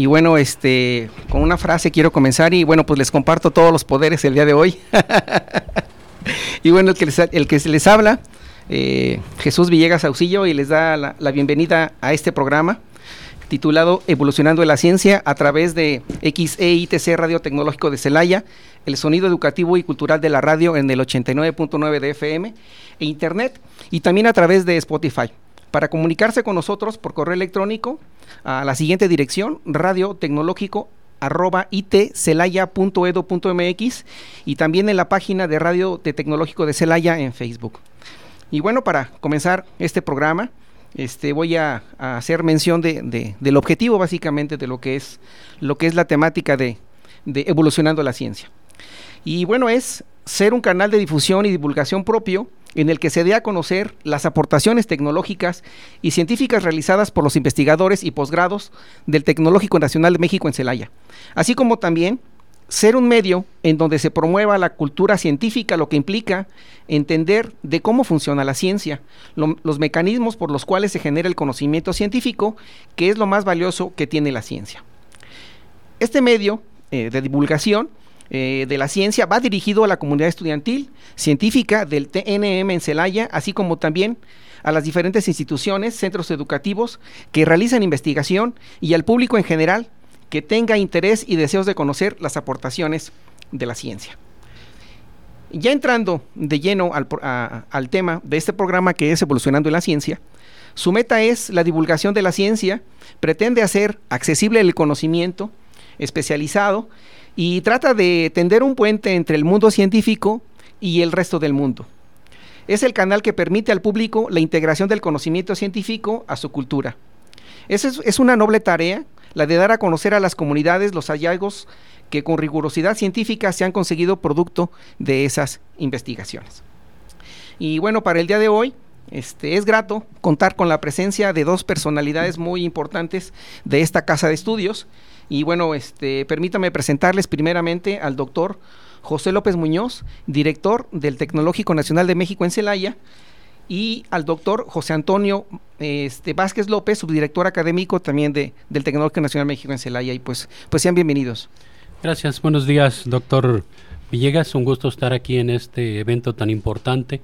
Y bueno, este, con una frase quiero comenzar y bueno, pues les comparto todos los poderes el día de hoy. y bueno, el que les, el que les habla, eh, Jesús Villegas Auxillo, y les da la, bienvenida a este programa titulado Evolucionando la Ciencia a través de XEITC Radio Tecnológico de Celaya, el sonido educativo y cultural de la radio en el 89.9 de FM e Internet y también a través de Spotify. Para comunicarse con nosotros por correo electrónico a la siguiente dirección, radio tecnológico arroba itcelaya.edu.mx y también en la página de Radio Tecnológico de Celaya en Facebook. Y bueno, para comenzar este programa, este, voy a, hacer mención de, de, del objetivo básicamente de lo que es, lo que es la temática de evolucionando la ciencia. Y bueno, es ser un canal de difusión y divulgación propio en el que se dé a conocer las aportaciones tecnológicas y científicas realizadas por los investigadores y posgrados del Tecnológico Nacional de México en Celaya, así como también ser un medio en donde se promueva la cultura científica, lo que implica entender de cómo funciona la ciencia, lo, los mecanismos por los cuales se genera el conocimiento científico, que es lo más valioso que tiene la ciencia. Este medio eh, de divulgación eh, de la ciencia va dirigido a la comunidad estudiantil, científica del TNM en Celaya, así como también a las diferentes instituciones, centros educativos que realizan investigación y al público en general que tenga interés y deseos de conocer las aportaciones de la ciencia. Ya entrando de lleno al, al tema de este programa que es Evolucionando en la Ciencia, su meta es la divulgación de la ciencia, pretende hacer accesible el conocimiento especializado y trata de tender un puente entre el mundo científico y el resto del mundo. Es el canal que permite al público la integración del conocimiento científico a su cultura. Es, es una noble tarea, la de dar a conocer a las comunidades los hallazgos que con rigurosidad científica se han conseguido producto de esas investigaciones. Y bueno, para el día de hoy, este, es grato contar con la presencia de dos personalidades muy importantes de esta casa de estudios. Y bueno, este, permítame presentarles primeramente al doctor José López Muñoz, director del Tecnológico Nacional de México en Celaya, y al doctor José Antonio este, Vázquez López, subdirector académico también de, del Tecnológico Nacional de México en Celaya. Y pues, pues sean bienvenidos. Gracias, buenos días, doctor Villegas. Un gusto estar aquí en este evento tan importante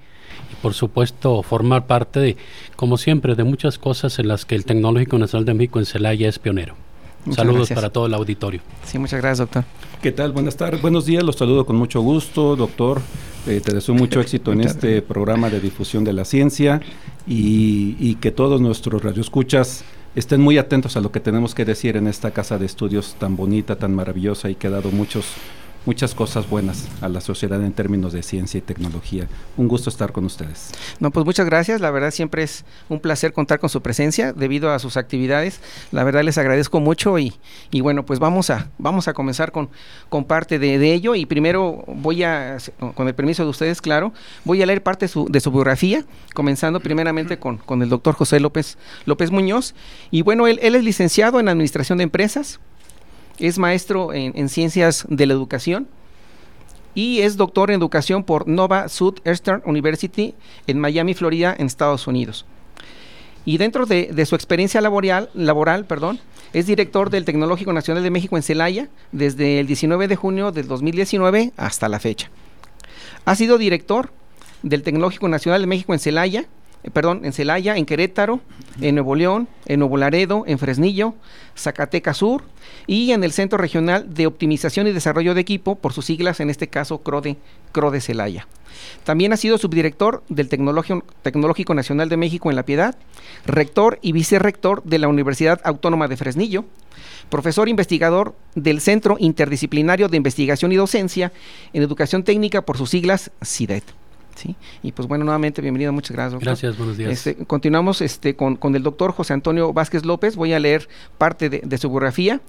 y por supuesto formar parte de, como siempre, de muchas cosas en las que el Tecnológico Nacional de México en Celaya es pionero. Muchas Saludos gracias. para todo el auditorio. Sí, muchas gracias, doctor. ¿Qué tal? Buenas tardes, buenos días, los saludo con mucho gusto, doctor. Eh, te deseo mucho éxito en este programa de difusión de la ciencia y, y que todos nuestros radioescuchas estén muy atentos a lo que tenemos que decir en esta casa de estudios tan bonita, tan maravillosa y que ha dado muchos muchas cosas buenas a la sociedad en términos de ciencia y tecnología. Un gusto estar con ustedes. No, pues muchas gracias. La verdad siempre es un placer contar con su presencia debido a sus actividades. La verdad les agradezco mucho y, y bueno, pues vamos a, vamos a comenzar con, con parte de, de, ello y primero voy a, con el permiso de ustedes, claro, voy a leer parte su, de su biografía, comenzando primeramente con, con el doctor José López, López Muñoz. Y bueno, él, él es licenciado en Administración de Empresas, es maestro en, en, ciencias de la educación y es doctor en educación por Nova Southeastern University en Miami, Florida, en Estados Unidos. Y dentro de, de su experiencia laboral, laboral perdón, es director del Tecnológico Nacional de México en Celaya desde el 19 de junio del 2019 hasta la fecha. Ha sido director del Tecnológico Nacional de México en Celaya, perdón, en Celaya, en Querétaro, en Nuevo León, en Nuevo Laredo, en Fresnillo, Zacatecas Sur y en el Centro Regional de Optimización y Desarrollo de Equipo, por sus siglas, en este caso CRODE, CRODE Celaya. También ha sido subdirector del Tecnológico Nacional de México en La Piedad, rector y vicerrector de la Universidad Autónoma de Fresnillo, profesor investigador del Centro Interdisciplinario de Investigación y Docencia en Educación Técnica, por sus siglas CIDET. ¿Sí? Y pues bueno, nuevamente bienvenido, muchas gracias. Doctor. Gracias, buenos días. Este, continuamos este, con, con, el doctor José Antonio Vázquez López, voy a leer parte de, de, su biografía.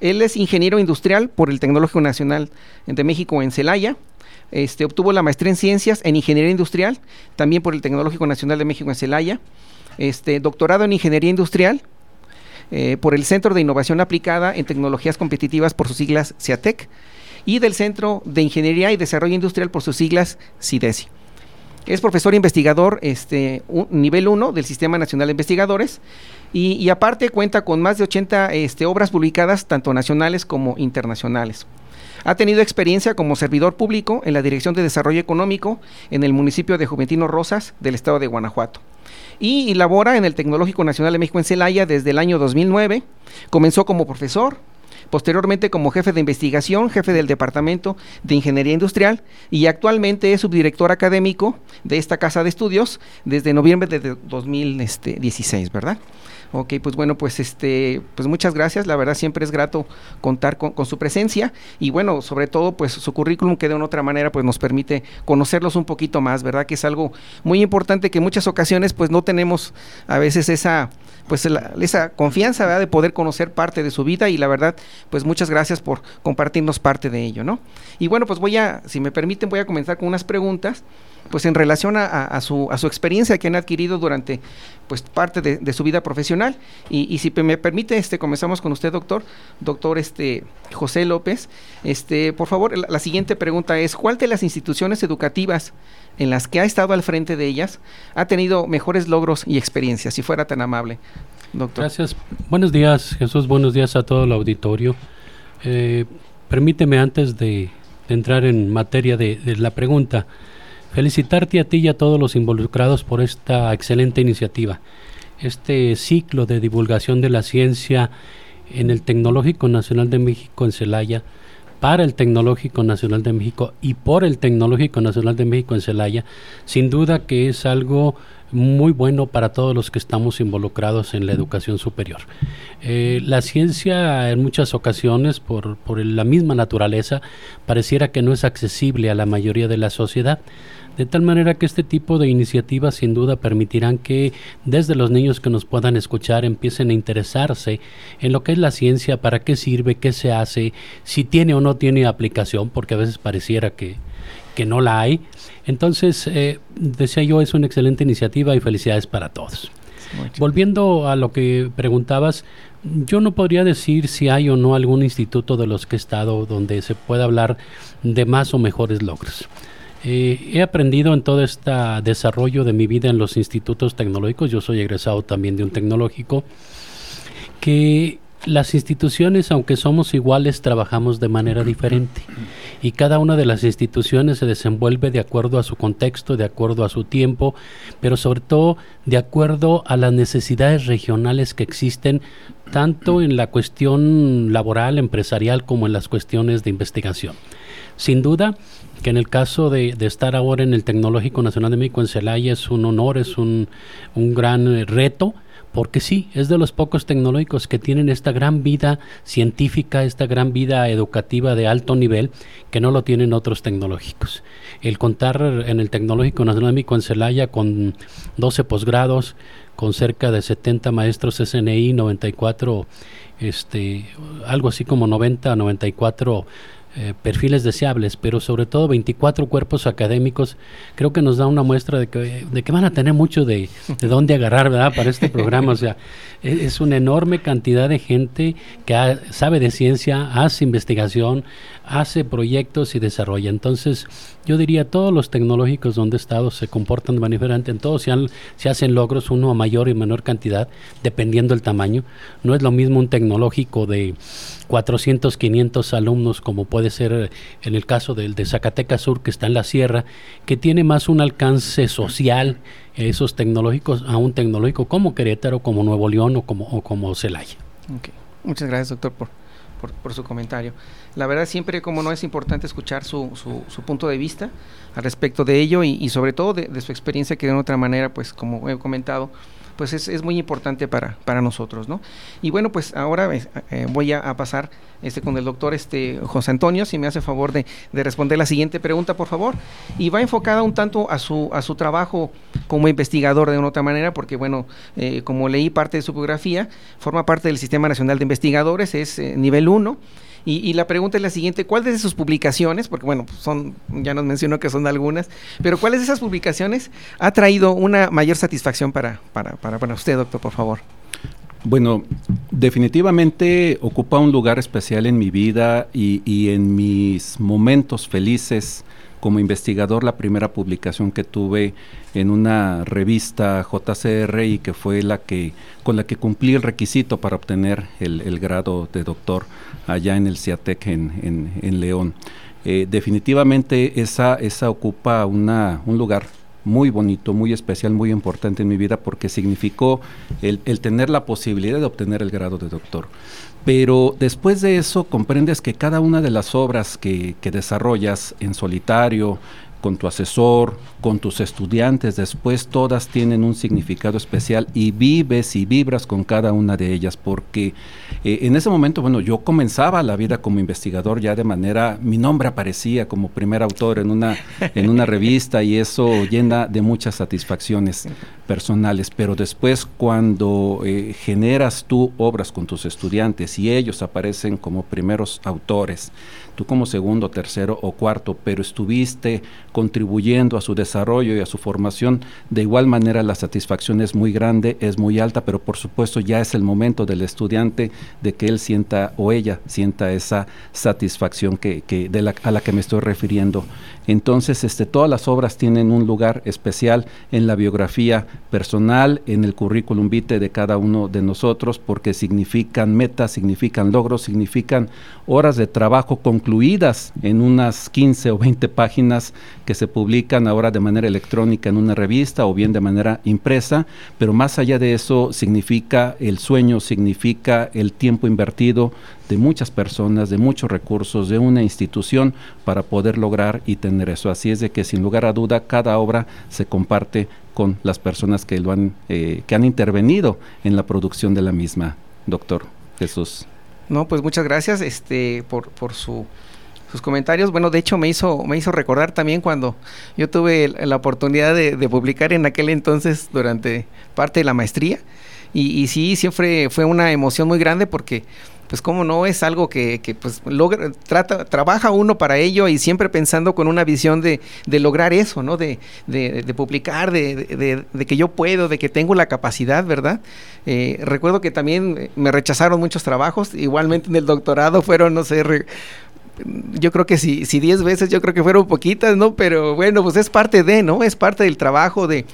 Él es ingeniero industrial por el Tecnológico Nacional de México en Celaya. Este, obtuvo la maestría en ciencias en ingeniería industrial, también por el Tecnológico Nacional de México en Celaya. Este, doctorado en ingeniería industrial eh, por el Centro de Innovación Aplicada en Tecnologías Competitivas por sus siglas CIATEC y del Centro de Ingeniería y Desarrollo Industrial por sus siglas CIDESI. Es profesor investigador este, nivel 1 del Sistema Nacional de Investigadores y, aparte cuenta con más de 80 este, obras publicadas, tanto nacionales como internacionales. Ha tenido experiencia como servidor público en la Dirección de Desarrollo Económico en el municipio de Juventino Rosas del estado de Guanajuato. Y, y labora en el Tecnológico Nacional de México en Celaya desde el año 2009. Comenzó como profesor, posteriormente como jefe de investigación, jefe del Departamento de Ingeniería Industrial y actualmente es subdirector académico de esta casa de estudios desde noviembre de 2016, ¿verdad? Ok, pues bueno, pues este, pues muchas gracias. La verdad siempre es grato contar con, con, su presencia y bueno, sobre todo pues su currículum que de una otra manera pues nos permite conocerlos un poquito más, ¿verdad? Que es algo muy importante que en muchas ocasiones pues no tenemos a veces esa pues la, esa confianza de poder conocer parte de su vida y la verdad pues muchas gracias por compartirnos parte de ello, ¿no? Y bueno, pues voy a, si me permiten, voy a comenzar con unas preguntas pues en relación a, a, su, a su experiencia que han adquirido durante pues parte de, su vida profesional. Y, si me permite este comenzamos con usted doctor. Doctor este José López este por favor la, siguiente pregunta es cuál de las instituciones educativas en las que ha estado al frente de ellas ha tenido mejores logros y experiencias si fuera tan amable doctor. Gracias. Buenos días Jesús. Buenos días a todo el auditorio. Eh, permíteme antes de, entrar en materia de la pregunta felicitarte a ti y a todos los involucrados por esta excelente iniciativa. Este ciclo de divulgación de la ciencia en el Tecnológico Nacional de México en Celaya, para el Tecnológico Nacional de México y por el Tecnológico Nacional de México en Celaya, sin duda que es algo muy bueno para todos los que estamos involucrados en la educación superior. Eh, la ciencia en muchas ocasiones, por, por la misma naturaleza, pareciera que no es accesible a la mayoría de la sociedad. De tal manera que este tipo de iniciativas sin duda permitirán que desde los niños que nos puedan escuchar empiecen a interesarse en lo que es la ciencia, para qué sirve, qué se hace, si tiene o no tiene aplicación, porque a veces pareciera que, que no la hay. Entonces, eh, decía yo, es una excelente iniciativa y felicidades para todos. Volviendo a lo que preguntabas, yo no podría decir si hay o no algún instituto de los que he estado donde se pueda hablar de más o mejores logros. Eh, he aprendido en todo este desarrollo de mi vida en los institutos tecnológicos, yo soy egresado también de un tecnológico, que las instituciones, aunque somos iguales, trabajamos de manera diferente. Y cada una de las instituciones se desenvuelve de acuerdo a su contexto, de acuerdo a su tiempo, pero sobre todo de acuerdo a las necesidades regionales que existen, tanto en la cuestión laboral, empresarial, como en las cuestiones de investigación. Sin duda, que en el caso de, estar ahora en el Tecnológico Nacional de México en Celaya es un honor, es un, un gran reto, porque sí, es de los pocos tecnológicos que tienen esta gran vida científica, esta gran vida educativa de alto nivel, que no lo tienen otros tecnológicos. El contar en el Tecnológico Nacional de México en Celaya con 12 posgrados, con cerca de 70 maestros SNI, 94, este, algo así como 90, 94 eh, perfiles deseables, pero sobre todo 24 cuerpos académicos, creo que nos da una muestra de que, de que van a tener mucho de, de dónde agarrar, ¿verdad? Para este programa, o sea, es, es una enorme cantidad de gente que sabe de ciencia, hace investigación, hace proyectos y desarrolla. Entonces, yo diría, todos los tecnológicos donde he estado se comportan de manera diferente. En todos se, han, se, hacen logros, uno a mayor y menor cantidad, dependiendo del tamaño. No es lo mismo un tecnológico de 400, 500 alumnos, como puede ser en el caso del de Zacatecas Sur, que está en la sierra, que tiene más un alcance social, esos tecnológicos, a un tecnológico como Querétaro, como Nuevo León o como, o como Celaya. Okay. Muchas gracias, doctor, por, por, por, su comentario. La verdad siempre como no es importante escuchar su, su, su punto de vista al respecto de ello y, y sobre todo de, de, su experiencia que de otra manera, pues como he comentado, pues es, muy importante para, para nosotros, ¿no? Y bueno, pues ahora eh, voy a, pasar este, con el doctor este, José Antonio, si me hace favor de, responder la siguiente pregunta, por favor. Y va enfocada un tanto a su, a su trabajo como investigador de una otra manera, porque bueno, eh, como leí parte de su biografía, forma parte del Sistema Nacional de Investigadores, es eh, nivel 1 y, la pregunta es la siguiente, ¿cuál de sus publicaciones, porque bueno, pues son, ya nos mencionó que son algunas, pero cuáles de esas publicaciones ha traído una mayor satisfacción para, para, para, usted, doctor, por favor? Bueno, definitivamente ocupa un lugar especial en mi vida y, y en mis momentos felices como investigador la primera publicación que tuve en una revista JCR y que fue la que con la que cumplí el requisito para obtener el, grado de doctor allá en el CIATEC en, León. Eh, definitivamente esa, esa ocupa una, un lugar muy bonito, muy especial, muy importante en mi vida porque significó el, el, tener la posibilidad de obtener el grado de doctor. Pero después de eso comprendes que cada una de las obras que, que desarrollas en solitario, con tu asesor, con tus estudiantes, después todas tienen un significado especial y vives y vibras con cada una de ellas, porque eh, en ese momento, bueno, yo comenzaba la vida como investigador ya de manera, mi nombre aparecía como primer autor en una, en una revista y eso llena de muchas satisfacciones personales, pero después cuando eh, generas tú obras con tus estudiantes y ellos aparecen como primeros autores, tú como segundo, tercero o cuarto, pero estuviste contribuyendo a su desarrollo y a su formación, de igual manera la satisfacción es muy grande, es muy alta, pero por supuesto ya es el momento del estudiante de que él sienta o ella sienta esa satisfacción que, de la, a la que me estoy refiriendo. Entonces, este, todas las obras tienen un lugar especial en la biografía personal, en el currículum vitae de cada uno de nosotros, porque significan metas, significan logros, significan horas de trabajo concluidas en unas 15 o 20 páginas que se publican ahora de manera electrónica en una revista o bien de manera impresa, pero más allá de eso significa el sueño, significa el tiempo invertido de muchas personas, de muchos recursos, de una institución para poder lograr y tener eso. Así es de que sin lugar a duda cada obra se comparte con las personas que lo han, eh, que han intervenido en la producción de la misma, doctor Jesús. No, pues muchas gracias este, por, por su, sus comentarios. Bueno, de hecho me hizo, me hizo recordar también cuando yo tuve la oportunidad de, de publicar en aquel entonces durante parte de la maestría. Y, y sí, siempre fue una emoción muy grande porque pues cómo no es algo que, que pues logra, trata, trabaja uno para ello y siempre pensando con una visión de, de lograr eso, ¿no? De, de, de publicar, de, que yo puedo, de que tengo la capacidad, ¿verdad? Eh, recuerdo que también me rechazaron muchos trabajos, igualmente en el doctorado fueron, no sé, yo creo que si, si diez veces, yo creo que fueron poquitas, ¿no? Pero bueno, pues es parte de, ¿no? Es parte del trabajo de,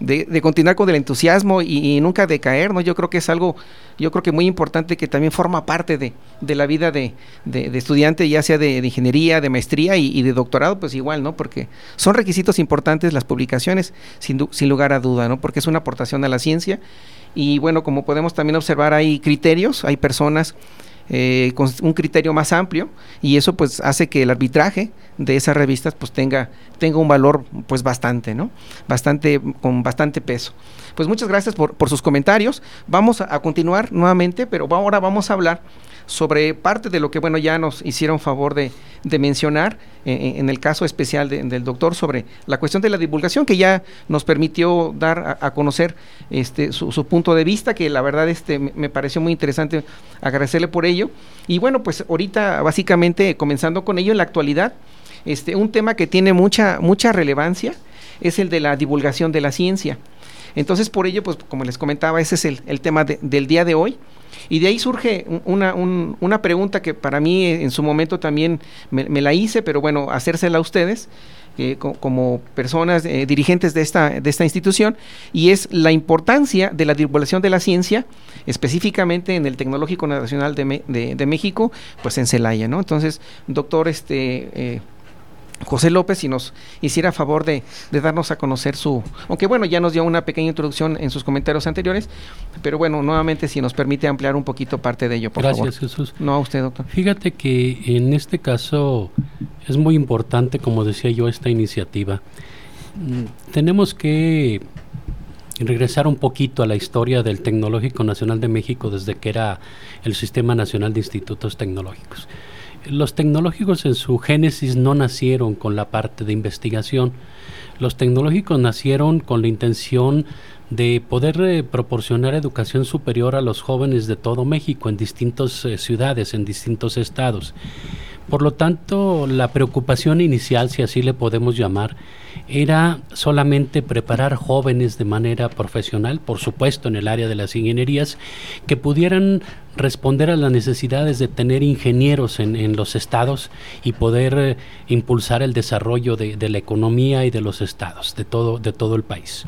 de, continuar con el entusiasmo y, nunca decaer, ¿no? Yo creo que es algo, yo creo que muy importante que también forma parte de, de la vida de, de, estudiante, ya sea de, ingeniería, de maestría y, de doctorado, pues igual, ¿no? Porque son requisitos importantes las publicaciones, sin, sin lugar a duda, ¿no? Porque es una aportación a la ciencia y bueno, como podemos también observar, hay criterios, hay personas eh, con un criterio más amplio y eso pues hace que el arbitraje de esas revistas pues tenga, tenga un valor pues bastante, ¿no? Bastante, con bastante peso. Pues muchas gracias por, por sus comentarios. Vamos a, a continuar nuevamente, pero ahora vamos a hablar sobre parte de lo que, bueno, ya nos hicieron favor de, mencionar eh, eh, en el caso especial del doctor sobre la cuestión de la divulgación que ya nos permitió dar a, conocer este, su, punto de vista, que la verdad este, me, pareció muy interesante agradecerle por ello. Y bueno, pues ahorita básicamente comenzando con ello en la actualidad, este, un tema que tiene mucha, mucha relevancia es el de la divulgación de la ciencia. Entonces, por ello, pues como les comentaba, ese es el, tema del día de hoy. Y de ahí surge una, una pregunta que para mí en su momento también me, la hice, pero bueno, hacérsela a ustedes. Eh, como personas eh, dirigentes de esta, de esta institución, y es la importancia de la divulgación de la ciencia, específicamente en el Tecnológico Nacional de, de, México, pues en Celaya, ¿no? Entonces, doctor, este... Eh, José López, si nos hiciera favor de, darnos a conocer su, aunque bueno, ya nos dio una pequeña introducción en sus comentarios anteriores, pero bueno, nuevamente si nos permite ampliar un poquito parte de ello, por Gracias, favor. Jesús. No a usted, doctor. Fíjate que en este caso es muy importante, como decía yo, esta iniciativa. Mm, tenemos que regresar un poquito a la historia del Tecnológico Nacional de México desde que era el Sistema Nacional de Institutos Tecnológicos. Los tecnológicos en su génesis no nacieron con la parte de investigación. Los tecnológicos nacieron con la intención de poder eh, proporcionar educación superior a los jóvenes de todo México en distintas eh, ciudades, en distintos estados. Por lo tanto, la preocupación inicial, si así le podemos llamar, era solamente preparar jóvenes de manera profesional, por supuesto en el área de las ingenierías, que pudieran responder a las necesidades de tener ingenieros en, los estados y poder eh, impulsar el desarrollo de, la economía y de los estados, de todo, de todo el país.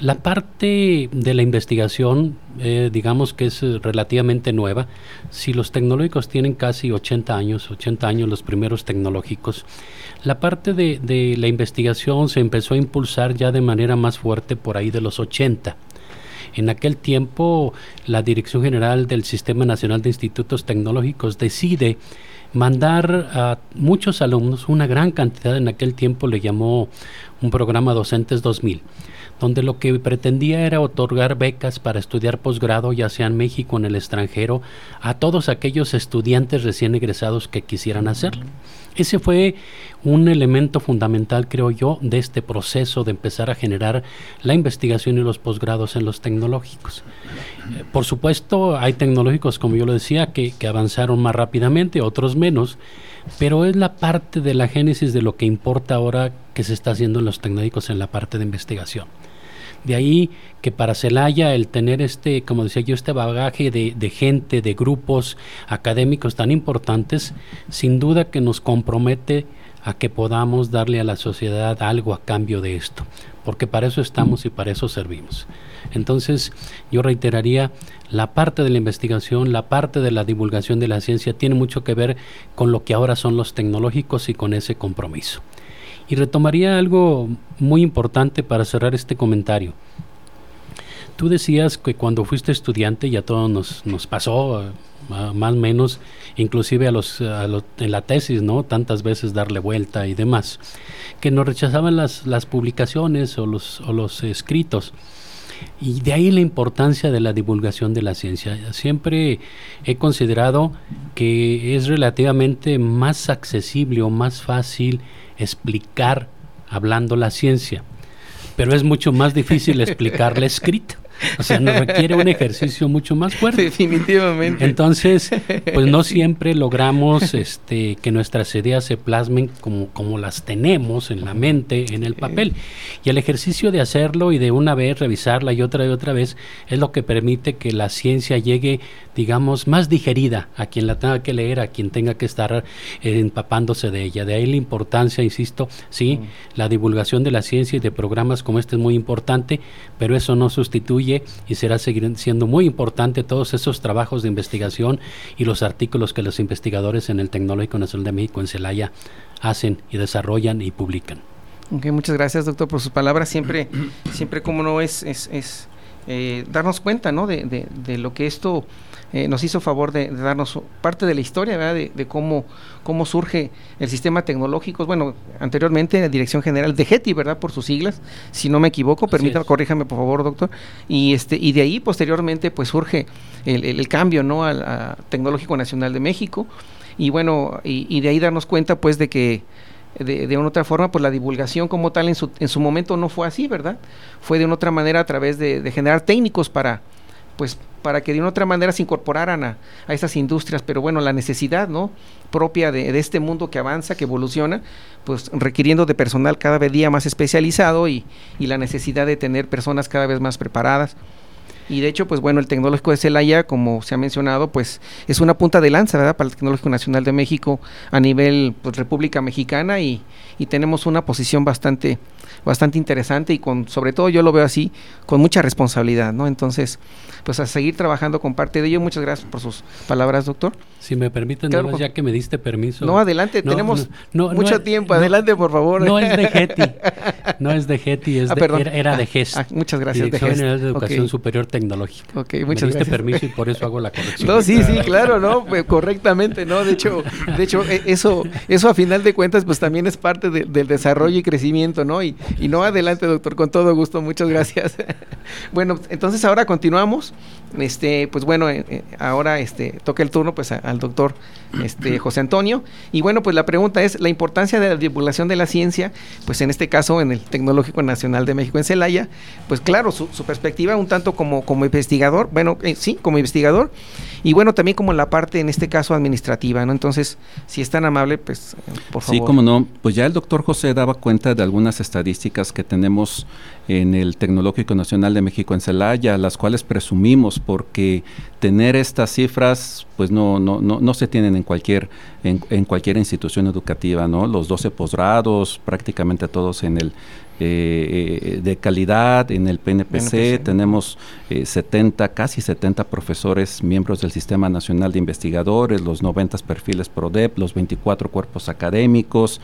La parte de la investigación, eh, digamos que es eh, relativamente nueva. Si los tecnológicos tienen casi 80 años, 80 años los primeros tecnológicos, la parte de, de la investigación se empezó a impulsar ya de manera más fuerte por ahí de los 80. En aquel tiempo, la Dirección General del Sistema Nacional de Institutos Tecnológicos decide mandar a muchos alumnos, una gran cantidad en aquel tiempo le llamó un programa Docentes 2000 donde lo que pretendía era otorgar becas para estudiar posgrado, ya sea en México o en el extranjero, a todos aquellos estudiantes recién egresados que quisieran hacerlo. Ese fue un elemento fundamental, creo yo, de este proceso de empezar a generar la investigación y los posgrados en los tecnológicos. Eh, por supuesto, hay tecnológicos, como yo lo decía, que, que avanzaron más rápidamente, otros menos, pero es la parte de la génesis de lo que importa ahora que se está haciendo en los tecnológicos en la parte de investigación. De ahí que para Celaya el tener este, como decía yo, este bagaje de, de, gente, de grupos académicos tan importantes, sin duda que nos compromete a que podamos darle a la sociedad algo a cambio de esto, porque para eso estamos y para eso servimos. Entonces, yo reiteraría, la parte de la investigación, la parte de la divulgación de la ciencia tiene mucho que ver con lo que ahora son los tecnológicos y con ese compromiso. Y retomaría algo muy importante para cerrar este comentario. Tú decías que cuando fuiste estudiante, ya todo nos, nos pasó, más o menos, inclusive a los, en la tesis, ¿no? Tantas veces darle vuelta y demás, que nos rechazaban las, las publicaciones o los, o los escritos. Y de ahí la importancia de la divulgación de la ciencia. Siempre he considerado que es relativamente más accesible o más fácil explicar hablando la ciencia, pero es mucho más difícil explicarla escrita. O sea, nos requiere un ejercicio mucho más fuerte. Definitivamente. Entonces, pues no siempre logramos este, que nuestras ideas se plasmen como, como las tenemos en la mente, en el papel. Y el ejercicio de hacerlo y de una vez revisarla y otra y otra vez es lo que permite que la ciencia llegue, digamos, más digerida a quien la tenga que leer, a quien tenga que estar eh, empapándose de ella. De ahí la importancia, insisto, sí, la divulgación de la ciencia y de programas como este es muy importante, pero eso no sustituye y será seguir siendo muy importante todos esos trabajos de investigación y los artículos que los investigadores en el Tecnológico Nacional de México en Celaya hacen y desarrollan y publican. Okay, muchas gracias, doctor, por sus palabras. Siempre, siempre como no es, es, es eh, darnos cuenta, ¿no? De, de, de, lo que esto eh, nos hizo favor de, darnos parte de la historia, ¿verdad? De, cómo, cómo surge el sistema tecnológico. Bueno, anteriormente la Dirección General de GETI, ¿verdad? Por sus siglas, si no me equivoco, permítame, corríjame por favor, doctor. Y este y de ahí posteriormente pues surge el, el, cambio, ¿no? Al Tecnológico Nacional de México. Y bueno, y, y de ahí darnos cuenta pues de que de, de, una otra forma, pues la divulgación como tal en su, en su momento no fue así, ¿verdad? Fue de una otra manera a través de, de generar técnicos para, pues para que de una otra manera se incorporaran a, a esas industrias, pero bueno, la necesidad, ¿no? propia de, de, este mundo que avanza, que evoluciona, pues requiriendo de personal cada vez día más especializado y, y la necesidad de tener personas cada vez más preparadas. Y de hecho, pues bueno, el Tecnológico de Celaya, como se ha mencionado, pues es una punta de lanza, ¿verdad? Para el Tecnológico Nacional de México a nivel pues, República Mexicana y, y tenemos una posición bastante bastante interesante y con sobre todo yo lo veo así con mucha responsabilidad, ¿no? Entonces, pues a seguir trabajando con parte de ello. Muchas gracias por sus palabras, doctor. Si me permiten, claro, ya que me diste permiso. No, adelante, no, tenemos no, mucho tiempo. adelante, por favor. No es de Getty, no es de Getty, es ah, de, era, era, de GEST. Ah, muchas gracias. Dirección de General de Educación okay. Superior tecnológica. Ok, muchas Me diste gracias. permiso y por eso hago la corrección. No, sí, sí, claro, no, pues, correctamente, no. De hecho, de hecho, e- eso, eso a final de cuentas, pues también es parte de- del desarrollo y crecimiento, ¿no? Y, y no adelante, doctor, con todo gusto, muchas gracias. bueno, entonces ahora continuamos. Este, pues bueno, eh, eh, ahora este toca el turno pues a- al doctor este José Antonio. Y bueno, pues la pregunta es la importancia de la divulgación de la ciencia, pues en este caso en el Tecnológico Nacional de México en Celaya, pues claro, su, su perspectiva un tanto como, como investigador, bueno, eh, sí, como investigador, y bueno, también como la parte en este caso administrativa, ¿no? Entonces, si es tan amable, pues eh, por favor. Sí, como no. Pues ya el doctor José daba cuenta de algunas estadísticas que tenemos en el Tecnológico Nacional de México en Celaya, las cuales presumimos porque tener estas cifras pues no, no, no, no se tienen en cualquier, en, en cualquier institución educativa, ¿no? Los 12 posgrados, prácticamente todos en el eh, eh, de calidad en el PNPC, PNPC. tenemos eh, 70, casi 70 profesores miembros del Sistema Nacional de Investigadores, los 90 perfiles PRODEP, los 24 cuerpos académicos,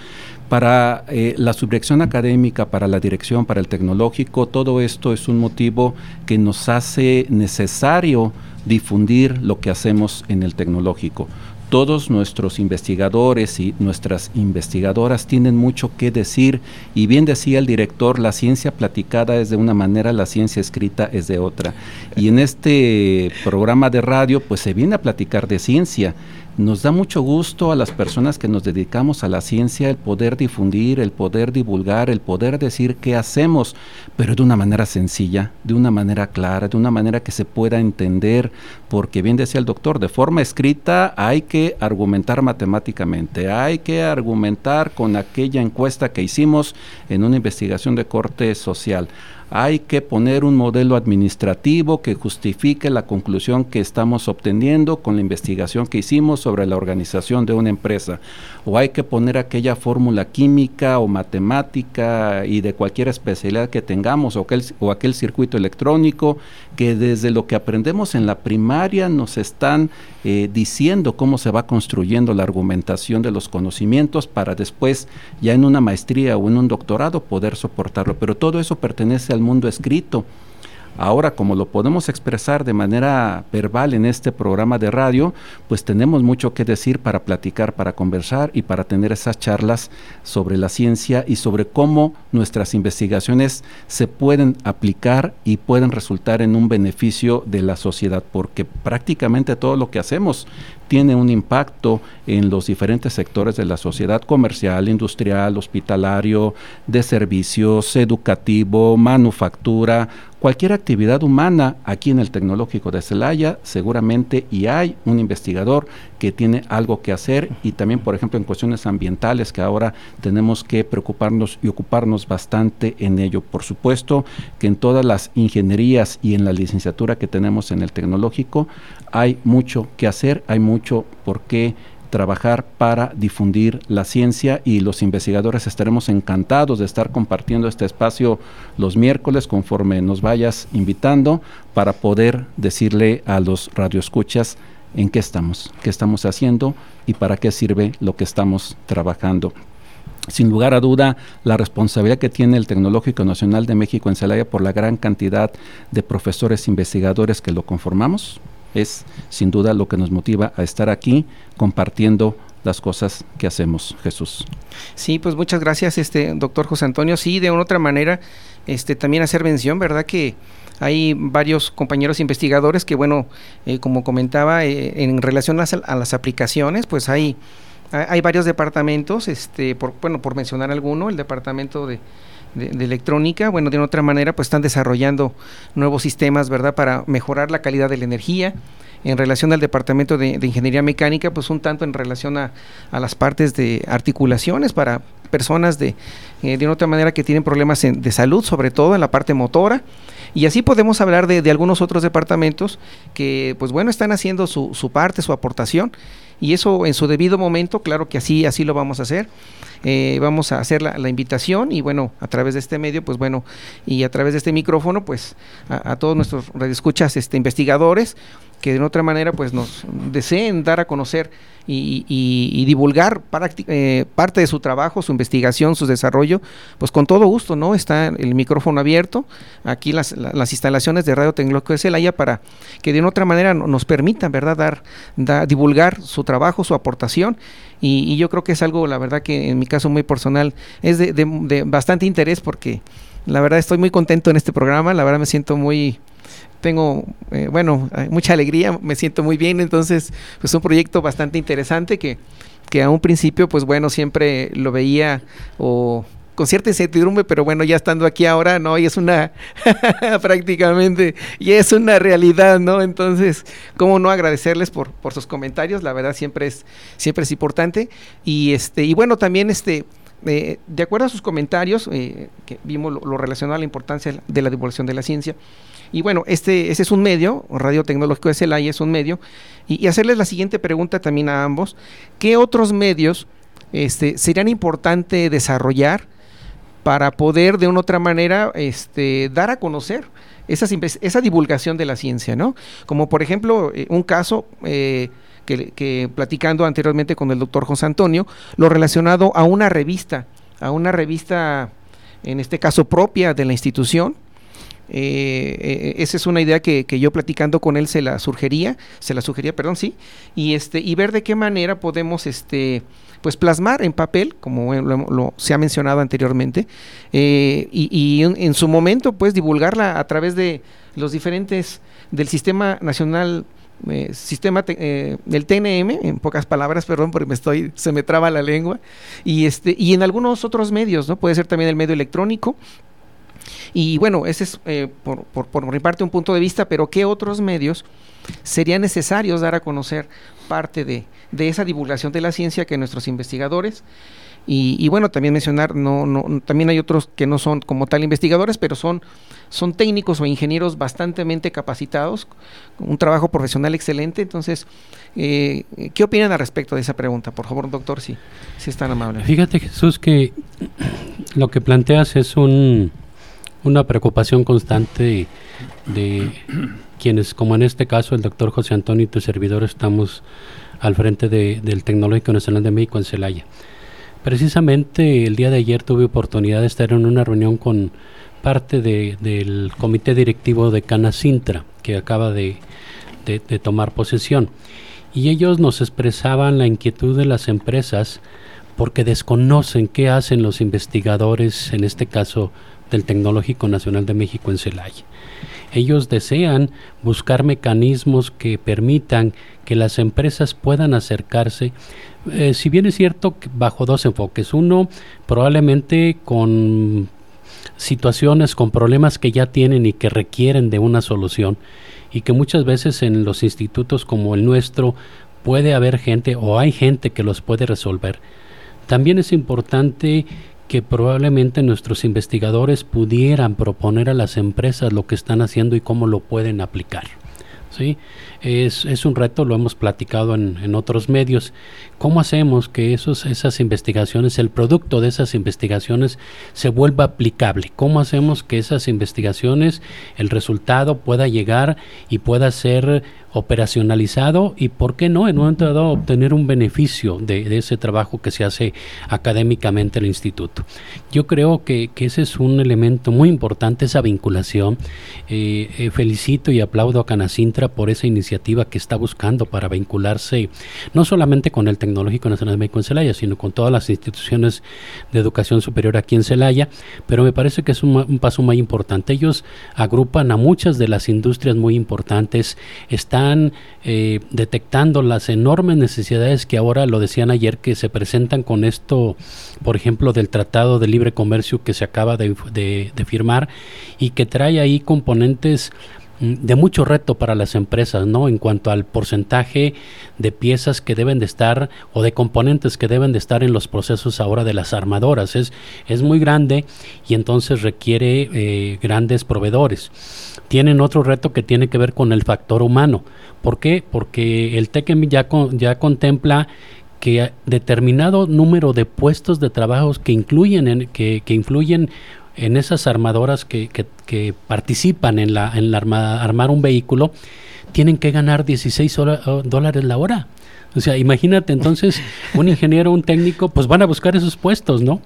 para eh, la subdirección académica, para la dirección, para el tecnológico, todo esto es un motivo que nos hace necesario difundir lo que hacemos en el tecnológico todos nuestros investigadores y nuestras investigadoras tienen mucho que decir y bien decía el director, la ciencia platicada es de una manera, la ciencia escrita es de otra. Y en este programa de radio pues se viene a platicar de ciencia. Nos da mucho gusto a las personas que nos dedicamos a la ciencia el poder difundir, el poder divulgar, el poder decir qué hacemos, pero de una manera sencilla, de una manera clara, de una manera que se pueda entender, porque bien decía el doctor, de forma escrita hay que argumentar matemáticamente, hay que argumentar con aquella encuesta que hicimos en una investigación de corte social. Hay que poner un modelo administrativo que justifique la conclusión que estamos obteniendo con la investigación que hicimos sobre la organización de una empresa. O hay que poner aquella fórmula química o matemática y de cualquier especialidad que tengamos o aquel, circuito electrónico que desde lo que aprendemos en la primaria nos están eh, diciendo cómo se va construyendo la argumentación de los conocimientos para después ya en una maestría o en un doctorado poder soportarlo. Pero todo eso pertenece al mundo escrito. Ahora, como lo podemos expresar de manera verbal en este programa de radio, pues tenemos mucho que decir para platicar, para conversar y para tener esas charlas sobre la ciencia y sobre cómo nuestras investigaciones se pueden aplicar y pueden resultar en un beneficio de la sociedad, porque prácticamente todo lo que hacemos tiene un impacto en los diferentes sectores de la sociedad comercial, industrial, hospitalario, de servicios, educativo, manufactura, cualquier actividad humana aquí en el Tecnológico de Celaya, seguramente y hay un investigador que tiene algo que hacer y también, por ejemplo, en cuestiones ambientales que ahora tenemos que preocuparnos y ocuparnos bastante en ello. Por supuesto que en todas las ingenierías y en la licenciatura que tenemos en el Tecnológico hay mucho que hacer, hay mucho por qué trabajar para difundir la ciencia y los investigadores estaremos encantados de estar compartiendo este espacio los miércoles conforme nos vayas invitando para poder decirle a los radioescuchas en qué estamos, qué estamos haciendo y para qué sirve lo que estamos trabajando. Sin lugar a duda, la responsabilidad que tiene el Tecnológico Nacional de México en Celaya por la gran cantidad de profesores investigadores que lo conformamos es sin duda lo que nos motiva a estar aquí compartiendo las cosas que hacemos, Jesús. Sí, pues muchas gracias, este doctor José Antonio. Sí, de una otra manera, este también hacer mención, ¿verdad? Que hay varios compañeros investigadores que, bueno, eh, como comentaba, eh, en relación a, las aplicaciones, pues hay, hay varios departamentos, este, por, bueno, por mencionar alguno, el departamento de, de, electrónica, bueno, de otra manera, pues están desarrollando nuevos sistemas, ¿verdad?, para mejorar la calidad de la energía. En relación al departamento de, de ingeniería mecánica, pues un tanto en relación a, a las partes de articulaciones para personas de, eh, de otra manera que tienen problemas en, de salud, sobre todo en la parte motora. Y así podemos hablar de, de algunos otros departamentos que, pues bueno, están haciendo su, su parte, su aportación y eso en su debido momento, claro que así, así lo vamos a hacer. Eh, vamos a hacer la, la, invitación y bueno, a través de este medio, pues bueno, y a través de este micrófono, pues a, a todos nuestros radioescuchas, este, investigadores, que de otra manera pues nos deseen dar a conocer y, divulgar eh, parte de su trabajo, su investigación, su desarrollo, pues con todo gusto, ¿no? Está el micrófono abierto, aquí las, instalaciones de Radio Tecnológico de Celaya para que de otra manera nos permitan, ¿verdad?, dar, divulgar su trabajo, su aportación y, yo creo que es algo, la verdad que en mi caso muy personal, es de bastante interés porque la verdad estoy muy contento en este programa, la verdad me siento muy tengo, eh, bueno, mucha alegría, me siento muy bien, entonces, pues un proyecto bastante interesante que, que a un principio, pues bueno, siempre lo veía o con cierta incertidumbre, pero bueno, ya estando aquí ahora, ¿no? Y es una, prácticamente, y es una realidad, ¿no? Entonces, ¿cómo no agradecerles por, por sus comentarios? La verdad siempre es, siempre es importante. Y este, y bueno, también este, eh, de acuerdo a sus comentarios, eh, que vimos lo, lo, relacionado a la importancia de la divulgación de la ciencia, y bueno, este, este es un medio, Radio Tecnológico de Celaya es un medio, y, hacerles la siguiente pregunta también a ambos, ¿qué otros medios este, serían importante desarrollar para poder de una otra manera este, dar a conocer esas, esa divulgación de la ciencia, ¿no? Como por ejemplo, eh, un caso... Eh, que, que, platicando anteriormente con el doctor José Antonio, lo relacionado a una revista, a una revista, en este caso propia de la institución, eh, eh, esa es una idea que, yo platicando con él se la sugería, se la sugería, perdón, sí, y este y ver de qué manera podemos este pues plasmar en papel, como lo, se ha mencionado anteriormente, eh, y, en, su momento pues divulgarla a través de los diferentes del sistema nacional sistema del TNM, en pocas palabras, perdón, porque me estoy, se me traba la lengua, y este, y en algunos otros medios, ¿no? Puede ser también el medio electrónico, y bueno, ese es eh, por, por, mi parte un punto de vista, pero ¿qué otros medios serían necesarios dar a conocer parte de, esa divulgación de la ciencia que nuestros investigadores y, bueno, también mencionar, no, no, también hay otros que no son como tal investigadores, pero son, son técnicos o ingenieros bastante capacitados, un trabajo profesional excelente. Entonces, eh, ¿qué opinan al respecto de esa pregunta? Por favor, doctor, si, si es tan amable. Fíjate, Jesús, que lo que planteas es un, una preocupación constante de, quienes, como en este caso el doctor José Antonio y tu servidor, estamos al frente del Tecnológico Nacional de México en Celaya. Precisamente el día de ayer tuve oportunidad de estar en una reunión con parte del comité directivo de Canacintra, que acaba de, de, tomar posesión. Y ellos nos expresaban la inquietud de las empresas porque desconocen qué hacen los investigadores, en este caso del Tecnológico Nacional de México en Celaya. Ellos desean buscar mecanismos que permitan que las empresas puedan acercarse, eh, si bien es cierto, bajo dos enfoques. Uno, probablemente con situaciones, con problemas que ya tienen y que requieren de una solución y que muchas veces en los institutos como el nuestro puede haber gente o hay gente que los puede resolver. También es importante que probablemente nuestros investigadores pudieran proponer a las empresas lo que están haciendo y cómo lo pueden aplicar. ¿Sí? Es, es un reto, lo hemos platicado en, en, otros medios. ¿Cómo hacemos que esos, esas investigaciones, el producto de esas investigaciones se vuelva aplicable? ¿Cómo hacemos que esas investigaciones, el resultado pueda llegar y pueda ser operacionalizado y, ¿por qué no, en un momento dado obtener un beneficio de, ese trabajo que se hace académicamente en el instituto? Yo creo que, ese es un elemento muy importante, esa vinculación. Eh, eh, felicito y aplaudo a Canacintra por esa iniciativa que está buscando para vincularse no solamente con el Tecnológico Nacional de México en Celaya, sino con todas las instituciones de educación superior aquí en Celaya, pero me parece que es un, paso muy importante. Ellos agrupan a muchas de las industrias muy importantes, están eh, detectando las enormes necesidades que ahora, lo decían ayer, que se presentan con esto, por ejemplo, del Tratado de Libre Comercio que se acaba de, de firmar y que trae ahí componentes de mucho reto para las empresas, ¿no? En cuanto al porcentaje de piezas que deben de estar o de componentes que deben de estar en los procesos ahora de las armadoras. Es, es muy grande y entonces requiere eh, grandes proveedores tienen otro reto que tiene que ver con el factor humano. ¿Por qué? Porque el TECM ya, ya contempla que determinado número de puestos de trabajo que incluyen en, que, que influyen en esas armadoras que, que, participan en la, en la armar un vehículo tienen que ganar 16 dólares la hora. O sea, imagínate entonces un ingeniero, un técnico, pues van a buscar esos puestos, ¿no?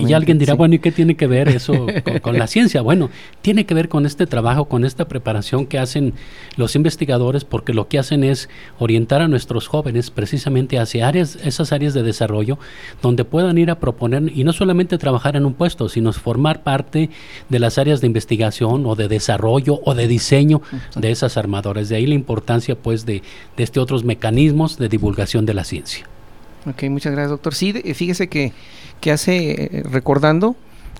Y alguien dirá, bueno, ¿y qué tiene que ver eso con, la ciencia? Bueno, tiene que ver con este trabajo, con esta preparación que hacen los investigadores, porque lo que hacen es orientar a nuestros jóvenes precisamente hacia áreas, esas áreas de desarrollo, donde puedan ir a proponer y no solamente trabajar en un puesto, sino formar parte de las áreas de investigación o de desarrollo o de diseño de esas armadoras. De ahí la importancia, pues, de, de este otros mecanismos de divulgación de la ciencia. Ok, muchas gracias, doctor. Sí, fíjese que, que hace, eh, recordando,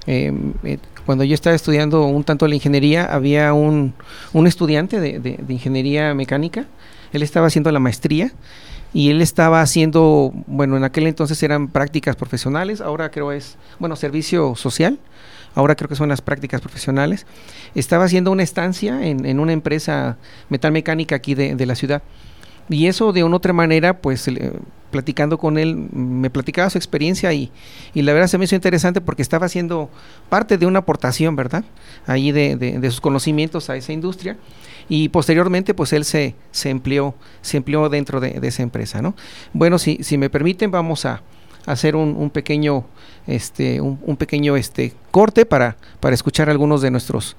em, eh, cuando yo estaba estudiando un tanto la ingeniería, había un, un estudiante de, de, ingeniería mecánica, él estaba haciendo la maestría y él estaba haciendo, bueno, en aquel entonces eran prácticas profesionales, ahora creo es, bueno, servicio social, ahora creo que son las prácticas profesionales. Estaba haciendo una estancia en, en una empresa metalmecánica aquí de, de la ciudad y eso de una otra manera, pues platicando con él, me platicaba su experiencia y, y, la verdad se me hizo interesante porque estaba haciendo parte de una aportación, ¿verdad? Ahí de, de, sus conocimientos a esa industria y posteriormente pues él se, se empleó, se empleó dentro de, esa empresa, ¿no? Bueno, si, si me permiten vamos a, hacer un, un, pequeño este un, un, pequeño este corte para, para escuchar algunos de nuestros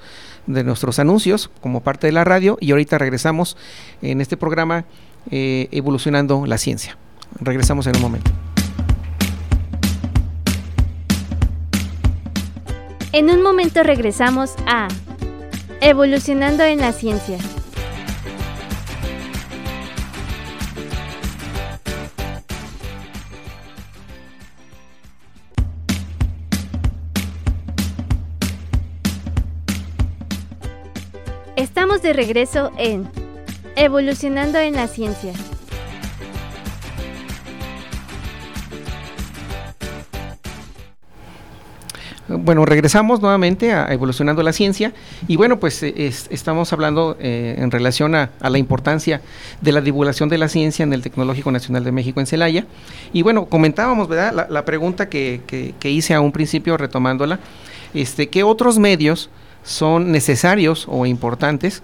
de nuestros anuncios como parte de la radio y ahorita regresamos en este programa eh, evolucionando la ciencia. Regresamos en un momento. En un momento regresamos a Evolucionando en la ciencia. Estamos de regreso en Evolucionando en la ciencia. Bueno, regresamos nuevamente a Evolucionando la Ciencia y bueno, pues eh, estamos hablando eh, en relación a, la importancia de la divulgación de la ciencia en el Tecnológico Nacional de México en Celaya. Y bueno, comentábamos, ¿verdad? La, pregunta que, que, hice a un principio retomándola, este, ¿qué otros medios son necesarios o importantes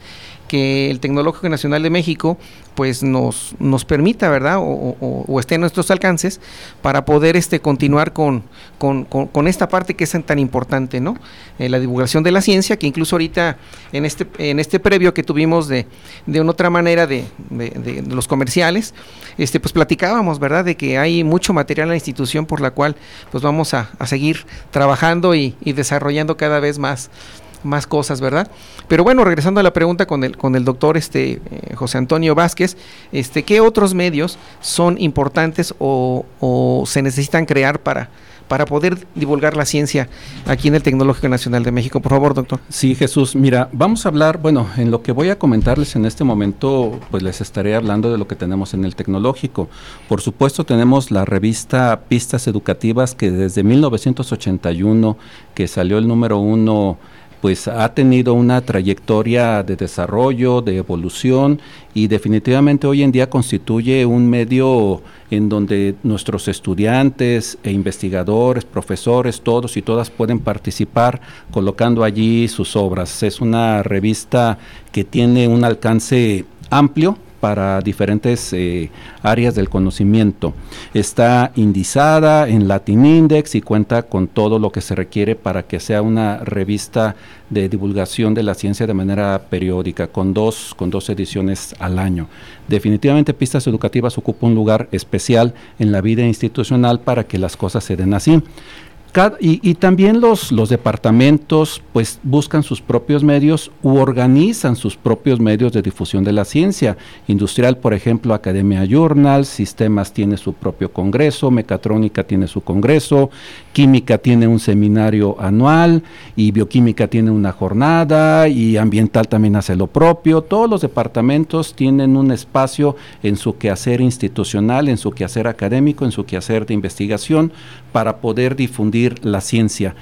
que el Tecnológico Nacional de México pues nos, nos permita, ¿verdad? O, esté en nuestros alcances para poder este, continuar con, con, esta parte que es tan importante, ¿no? Eh, la divulgación de la ciencia, que incluso ahorita en este, en este previo que tuvimos de, de una otra manera de, de, los comerciales, este, pues platicábamos, ¿verdad? De que hay mucho material en la institución por la cual pues vamos a, a seguir trabajando y desarrollando cada vez más más cosas, ¿verdad? Pero bueno, regresando a la pregunta con el, con el doctor este, eh, José Antonio Vázquez, este, ¿qué otros medios son importantes o, o se necesitan crear para, para poder divulgar la ciencia aquí en el Tecnológico Nacional de México. Por favor, doctor. Sí, Jesús. Mira, vamos a hablar, bueno, en lo que voy a comentarles en este momento, pues les estaré hablando de lo que tenemos en el Tecnológico. Por supuesto, tenemos la revista Pistas Educativas que desde 1981, que salió el número uno pues ha tenido una trayectoria de desarrollo, de evolución y definitivamente hoy en día constituye un medio en donde nuestros estudiantes e investigadores, profesores, todos y todas pueden participar colocando allí sus obras. Es una revista que tiene un alcance amplio para diferentes eh, áreas del conocimiento. Está indizada en Latin Index y cuenta con todo lo que se requiere para que sea una revista de divulgación de la ciencia de manera periódica, con dos, con dos ediciones al año. Definitivamente Pistas Educativas ocupa un lugar especial en la vida institucional para que las cosas se den así y, también los, los departamentos pues buscan sus propios medios u organizan sus propios medios de difusión de la ciencia. Industrial, por ejemplo, Academia Journal, Sistemas tiene su propio congreso, Mecatrónica tiene su congreso, Química tiene un seminario anual y Bioquímica tiene una jornada y Ambiental también hace lo propio. Todos los departamentos tienen un espacio en su quehacer institucional, en su quehacer académico, en su quehacer de investigación para poder difundir la ciencia.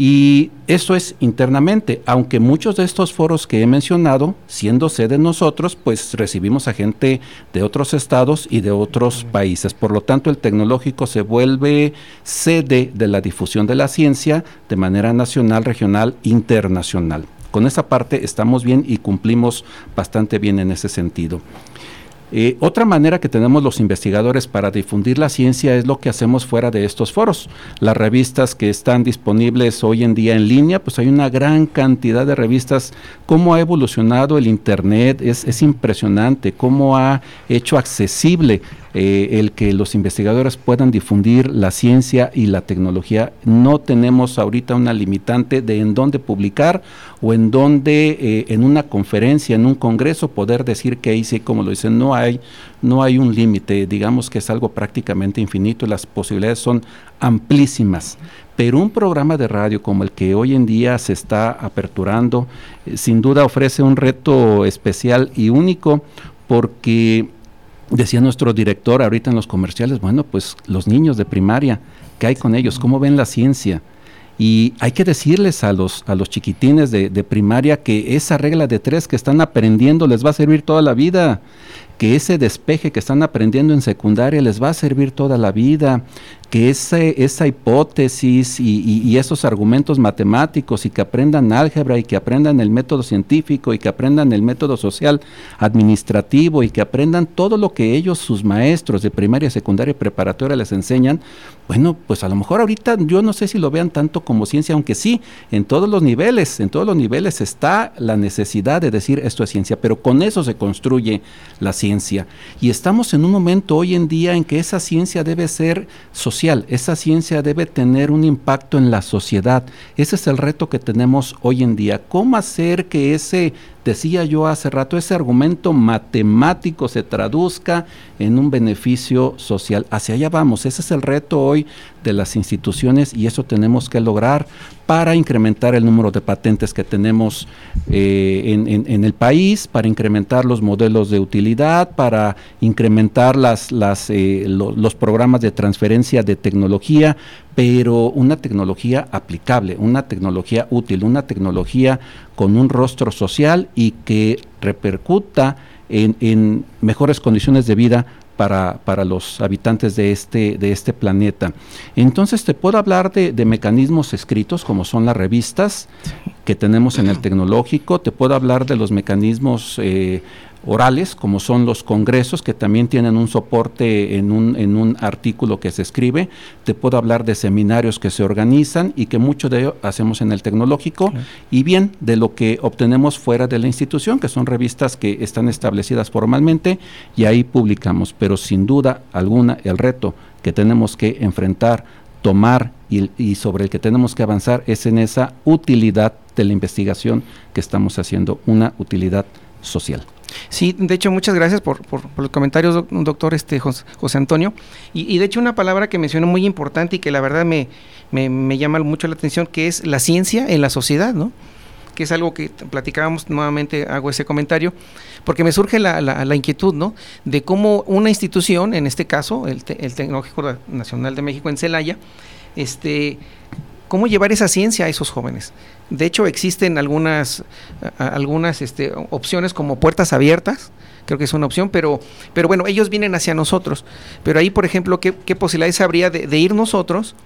Y eso es internamente, aunque muchos de estos foros que he mencionado, siendo sede nosotros, pues recibimos a gente de otros estados y de otros países. Por lo tanto, el tecnológico se vuelve sede de la difusión de la ciencia de manera nacional, regional, internacional. con esa parte estamos bien y cumplimos bastante bien en ese sentido. Eh, otra manera que tenemos los investigadores para difundir la ciencia es lo que hacemos fuera de estos foros. Las revistas que están disponibles hoy en día en línea, pues hay una gran cantidad de revistas. Cómo ha evolucionado el Internet es, es impresionante, cómo ha hecho accesible eh, el que los investigadores puedan difundir la ciencia y la tecnología. No tenemos ahorita una limitante de en dónde publicar o en dónde eh, en una conferencia, en un congreso poder decir que hice, como lo dicen, no hay, no hay un límite, digamos que es algo prácticamente infinito y las posibilidades son amplísimas. Pero un programa de radio como el que hoy en día se está aperturando, eh, sin duda ofrece un reto especial y único porque Decía nuestro director ahorita en los comerciales, bueno, pues los niños de primaria, ¿qué hay con ellos? ¿Cómo ven la ciencia? Y hay que decirles a los, a los chiquitines de, de, primaria que esa regla de tres que están aprendiendo les va a servir toda la vida, que ese despeje que están aprendiendo en secundaria les va a servir toda la vida, que ese, esa hipótesis y, esos argumentos matemáticos y que aprendan álgebra y que aprendan el método científico y que aprendan el método social administrativo y que aprendan todo lo que ellos, sus maestros de primaria, secundaria y preparatoria les enseñan, bueno, pues a lo mejor ahorita yo no sé si lo vean tanto como ciencia, aunque sí, en todos los niveles, en todos los niveles está la necesidad de decir esto es ciencia, pero con eso se construye la ciencia. Y estamos en un momento hoy en día en que esa ciencia debe ser social esa ciencia debe tener un impacto en la sociedad. Ese es el reto que tenemos hoy en día. ¿Cómo hacer que ese decía yo hace rato, ese argumento matemático se traduzca en un beneficio social. Hacia allá vamos, ese es el reto hoy de las instituciones y eso tenemos que lograr para incrementar el número de patentes que tenemos eh, en, el país, para incrementar los modelos de utilidad, para incrementar las, las, eh, los programas de transferencia de tecnología, pero una tecnología aplicable, una tecnología útil, una tecnología con un rostro social y que repercuta en, mejores condiciones de vida para, para, los habitantes de este, de este planeta. Entonces te puedo hablar de, de, mecanismos escritos como son las revistas que tenemos en el tecnológico, te puedo hablar de los mecanismos eh, orales, como son los congresos, que también tienen un soporte en un, en un artículo que se escribe. Te puedo hablar de seminarios que se organizan y que mucho de ello hacemos en el tecnológico. Y bien, de lo que obtenemos fuera de la institución, que son revistas que están establecidas formalmente y ahí publicamos. Pero sin duda alguna, el reto que tenemos que enfrentar, tomar y, y sobre el que tenemos que avanzar es en esa utilidad de la investigación que estamos haciendo, una utilidad social. Sí, de hecho, muchas gracias por, por, los comentarios, doctor este, José, Antonio. Y, de hecho, una palabra que mencionó muy importante y que la verdad me, me, llama mucho la atención, que es la ciencia en la sociedad, ¿no? que es algo que platicábamos, nuevamente hago ese comentario, porque me surge la, la, inquietud, ¿no? De cómo una institución, en este caso, el, el Tecnológico Nacional de México en Celaya, este, cómo llevar esa ciencia a esos jóvenes. De hecho, existen algunas, algunas este, opciones como puertas abiertas, creo que es una opción, pero, pero bueno, ellos vienen hacia nosotros. Pero ahí, por ejemplo, ¿qué, posibilidades habría de, ir nosotros?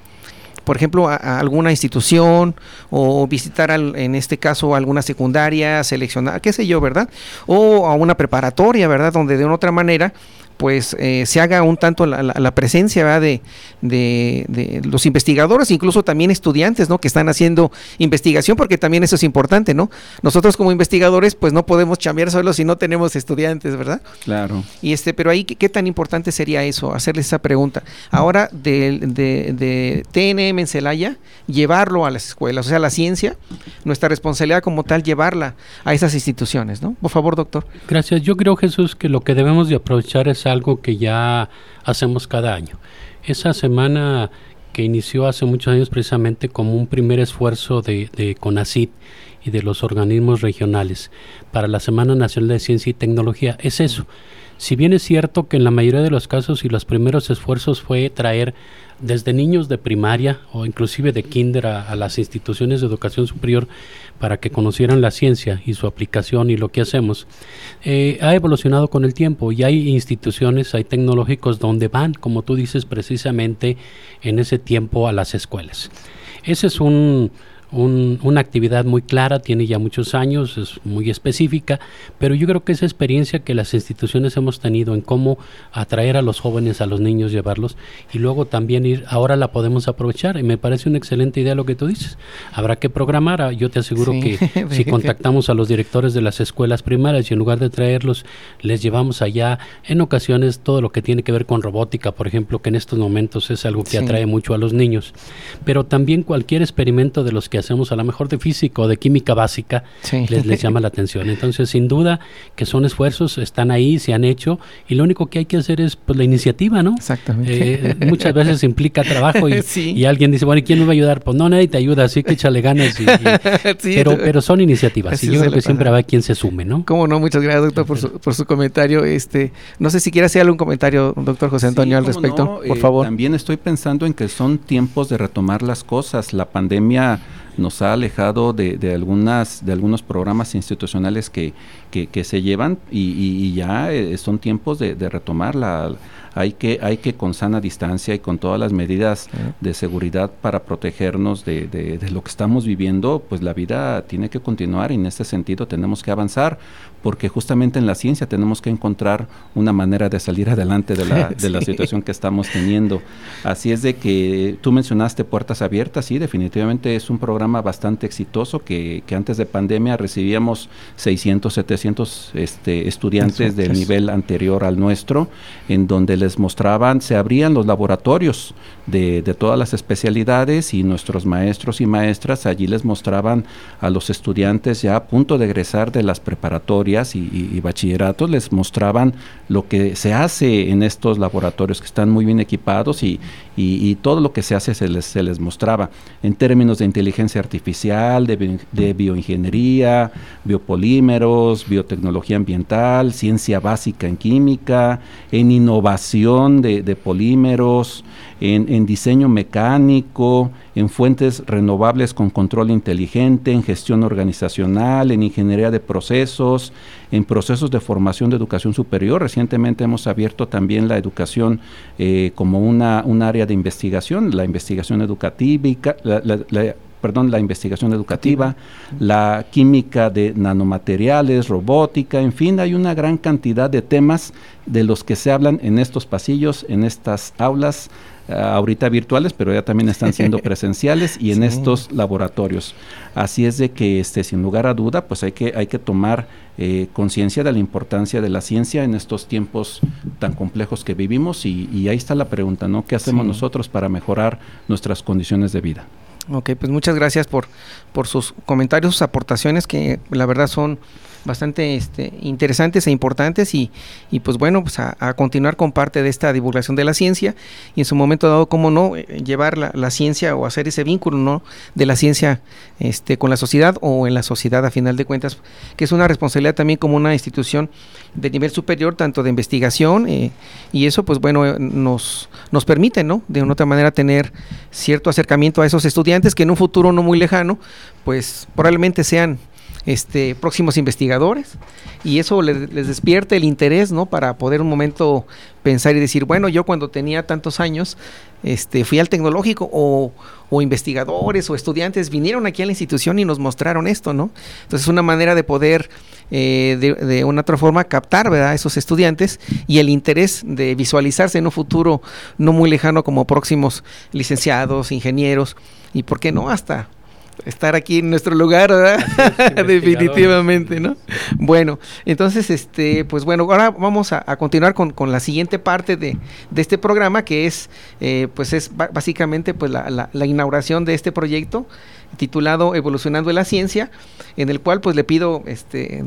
por ejemplo, a, alguna institución o visitar, en este caso, alguna secundaria, seleccionar, qué sé yo, ¿verdad? O a una preparatoria, ¿verdad? Donde de una otra manera pues eh, se haga un tanto la, presencia de, de, los investigadores, incluso también estudiantes, ¿no? Que están haciendo investigación, porque también eso es importante, ¿no? Nosotros como investigadores, pues no podemos chambear solo si no tenemos estudiantes, ¿verdad? Claro. Y este, pero ahí, ¿qué, tan importante sería eso? Hacerles esa pregunta. Ahora, de, de, TNM en Celaya, llevarlo a las escuelas, o sea, la ciencia, nuestra responsabilidad como tal, llevarla a esas instituciones, ¿no? Por favor, doctor. Gracias. Yo creo, Jesús, que lo que debemos de aprovechar es algo que ya hacemos cada año. Esa semana que inició hace muchos años precisamente como un primer esfuerzo de, de CONACIT y de los organismos regionales para la Semana Nacional de Ciencia y Tecnología, es eso. Si bien es cierto que en la mayoría de los casos y los primeros esfuerzos fue traer desde niños de primaria o inclusive de kinder a, las instituciones de educación superior para que conocieran la ciencia y su aplicación y lo que hacemos, eh, ha evolucionado con el tiempo y hay instituciones, hay tecnológicos donde van, como tú dices, precisamente en ese tiempo a las escuelas. Ese es un, una actividad muy clara, tiene ya muchos años, es muy específica, pero yo creo que esa experiencia que las instituciones hemos tenido en cómo atraer a los jóvenes, a los niños, llevarlos y luego también ir, ahora la podemos aprovechar y me parece una excelente idea lo que tú dices. Habrá que programar, ah, yo te aseguro que si contactamos a los directores de las escuelas primarias y en lugar de traerlos, les llevamos allá en ocasiones todo lo que tiene que ver con robótica, por ejemplo, que en estos momentos es algo que atrae mucho a los niños, pero también cualquier experimento de los que hacemos a lo mejor de física o de química básica les, les llama la atención. Entonces, sin duda que son esfuerzos, están ahí, se han hecho y lo único que hay que hacer es pues, la iniciativa, ¿no? Exactamente. Eh, muchas veces implica trabajo y, alguien dice, bueno, ¿y quién me va a ayudar? Pues no, nadie te ayuda, así que échale ganas. pero, pero son iniciativas y yo creo que siempre habrá quien se sume, ¿no? Cómo no, muchas gracias, doctor, por su, por su comentario. Este, no sé si quiere hacer algún comentario, doctor José Antonio, al respecto, por eh, favor. También estoy pensando en que son tiempos de retomar las cosas. La pandemia nos ha alejado de, de, algunas de algunos programas institucionales que, que, se llevan y, ya eh, son tiempos de, de retomar la, hay que, hay que con sana distancia y con todas las medidas de seguridad para protegernos de, de, de, lo que estamos viviendo, pues la vida tiene que continuar y en este sentido tenemos que avanzar porque justamente en la ciencia tenemos que encontrar una manera de salir adelante de la, de la situación que estamos teniendo. Así es de que tú mencionaste Puertas Abiertas, sí, definitivamente es un programa bastante exitoso que, que antes de pandemia recibíamos 600, 700 este, estudiantes. del nivel anterior al nuestro, en donde les mostraban, se abrían los laboratorios de, de todas las especialidades y nuestros maestros y maestras allí les mostraban a los estudiantes ya a punto de egresar de las preparatorias y, bachilleratos les mostraban lo que se hace en estos laboratorios que están muy bien equipados y, todo lo que se hace se les, se les mostraba en términos de inteligencia artificial, de, bioingeniería, biopolímeros, biotecnología ambiental, ciencia básica en química, en innovación de, polímeros, en, diseño mecánico, en fuentes renovables con control inteligente, en gestión organizacional, en ingeniería de procesos, en procesos de formación de educación superior. Recientemente hemos abierto también la educación eh, como una, un área de investigación, la investigación educativa, perdón, la investigación educativa, la química de nanomateriales, robótica, en fin, hay una gran cantidad de temas de los que se hablan en estos pasillos, en estas aulas eh, ahorita virtuales, pero ya también están siendo presenciales y en estos laboratorios. Así es de que, este, sin lugar a duda, pues hay que, hay que tomar eh, conciencia de la importancia de la ciencia en estos tiempos tan complejos que vivimos y, ahí está la pregunta, ¿no? ¿Qué hacemos nosotros para mejorar nuestras condiciones de vida? Ok, pues muchas gracias por, por sus comentarios, sus aportaciones que la verdad son bastante este, interesantes e importantes y, y pues bueno, pues a, continuar con parte de esta divulgación de la ciencia y en su momento dado, cómo no, eh, llevar la, ciencia o hacer ese vínculo, ¿no? De la ciencia este, con la sociedad o en la sociedad a final de cuentas, que es una responsabilidad también como una institución de nivel superior, tanto de investigación eh, y eso pues bueno, eh, nos, nos permite, ¿no? De una otra manera tener cierto acercamiento a esos estudiantes que en un futuro no muy lejano, pues probablemente sean este, próximos investigadores y eso les, despierta el interés, ¿no? Para poder un momento pensar y decir, bueno, yo cuando tenía tantos años, este, fui al tecnológico o, investigadores o estudiantes vinieron aquí a la institución y nos mostraron esto, ¿no? Entonces es una manera de poder eh, de, una otra forma captar. A esos estudiantes y el interés de visualizarse en un futuro no muy lejano como próximos licenciados, ingenieros y, ¿por qué no? Hasta estar aquí en nuestro lugar, ¿verdad? Definitivamente, ¿no? Bueno, entonces, este, pues bueno, ahora vamos a, continuar con, con, la siguiente parte de, de este programa, que es, eh, pues es básicamente pues la, la, la inauguración de este proyecto titulado Evolucionando la Ciencia, en el cual pues le pido este,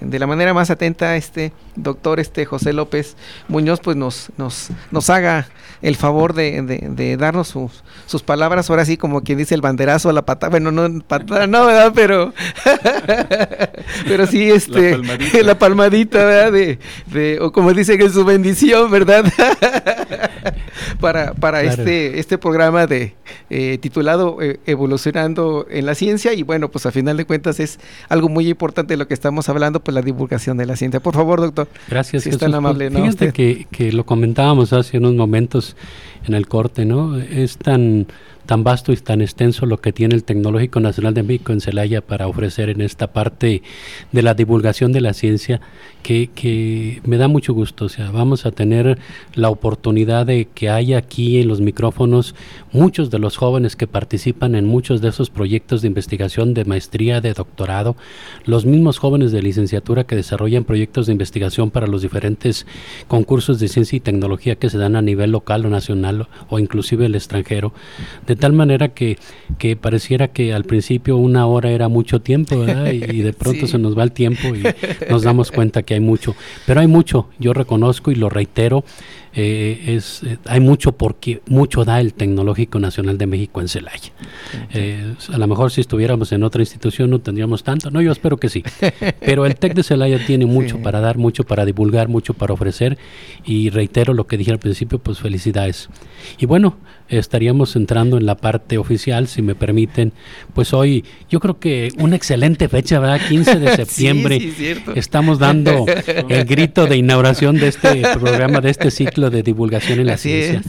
de, la manera más atenta a este doctor este José López Muñoz pues nos, nos, nos haga el favor de, darnos sus, sus, palabras, ahora sí como quien dice el banderazo a la patada, bueno no patada no, ¿verdad? Pero pero sí este la palmadita, ¿verdad? De, o como dice que es su bendición, ¿verdad? para, para este, este programa de eh, titulado eh, Evolucionando en la Ciencia. Y bueno, pues a final de cuentas es algo muy importante de lo que estamos hablando, pues la divulgación de la ciencia. Por favor, doctor. Gracias, si es tan amable. ¿no? Fíjate que, que lo comentábamos hace unos momentos en el corte, ¿no? Es tan tan vasto y tan extenso lo que tiene el Tecnológico Nacional de México en Celaya para ofrecer en esta parte de la divulgación de la ciencia que, me da mucho gusto. O sea, vamos a tener la oportunidad de que haya aquí en los micrófonos muchos de los jóvenes que participan en muchos de esos proyectos de investigación de maestría, de doctorado, los mismos jóvenes de licenciatura que desarrollan proyectos de investigación para los diferentes concursos de ciencia y tecnología que se dan a nivel local o nacional o inclusive el extranjero. Tal manera que, que pareciera que al principio una hora era mucho tiempo, Y, de pronto se nos va el tiempo y nos damos cuenta que hay mucho. Pero hay mucho, yo reconozco y lo reitero, eh, es, eh, hay mucho porque mucho da el Tecnológico Nacional de México en Celaya. Eh, a lo mejor si estuviéramos en otra institución no tendríamos tanto, no, yo espero que sí. Pero el TEC de Celaya tiene mucho para dar, mucho para divulgar, mucho para ofrecer y reitero lo que dije al principio, pues felicidades. Y bueno, estaríamos entrando en la parte oficial, si me permiten. Pues hoy, yo creo que una excelente fecha, ¿verdad? 15 de septiembre. Estamos dando el grito de inauguración de este programa, de este ciclo de divulgación en la ciencia.